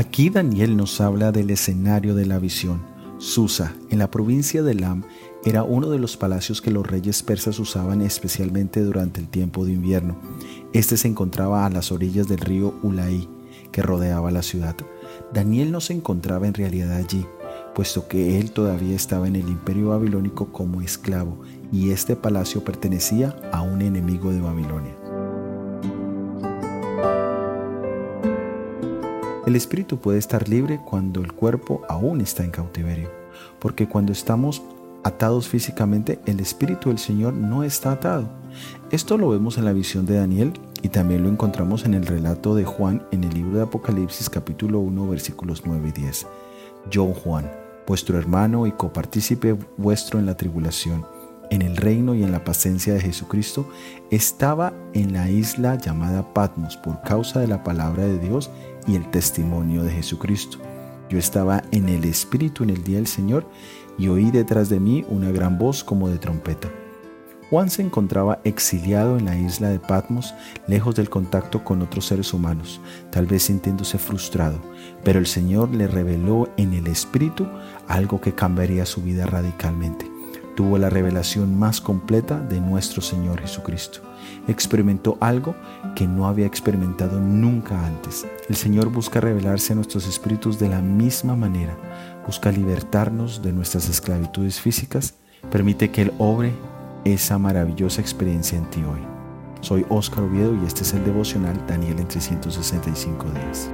Aquí Daniel nos habla del escenario de la visión. Susa, en la provincia de Lam, era uno de los palacios que los reyes persas usaban especialmente durante el tiempo de invierno. Este se encontraba a las orillas del río Ulaí, que rodeaba la ciudad. Daniel no se encontraba en realidad allí, puesto que él todavía estaba en el imperio babilónico como esclavo, y este palacio pertenecía a un enemigo de Babilonia. El espíritu puede estar libre cuando el cuerpo aún está en cautiverio, porque cuando estamos atados físicamente, el espíritu del Señor no está atado. Esto lo vemos en la visión de Daniel y también lo encontramos en el relato de Juan en el libro de Apocalipsis capítulo 1 versículos 9 y 10. Yo, Juan, vuestro hermano y copartícipe vuestro en la tribulación, en el reino y en la paciencia de Jesucristo, estaba en la isla llamada Patmos por causa de la palabra de Dios y el testimonio de Jesucristo. Yo estaba en el Espíritu en el día del Señor y oí detrás de mí una gran voz como de trompeta. Juan se encontraba exiliado en la isla de Patmos, lejos del contacto con otros seres humanos, tal vez sintiéndose frustrado, pero el Señor le reveló en el Espíritu algo que cambiaría su vida radicalmente tuvo la revelación más completa de nuestro Señor Jesucristo. Experimentó algo que no había experimentado nunca antes. El Señor busca revelarse a nuestros espíritus de la misma manera. Busca libertarnos de nuestras esclavitudes físicas. Permite que Él obre esa maravillosa experiencia en ti hoy. Soy Óscar Oviedo y este es el devocional Daniel en 365 días.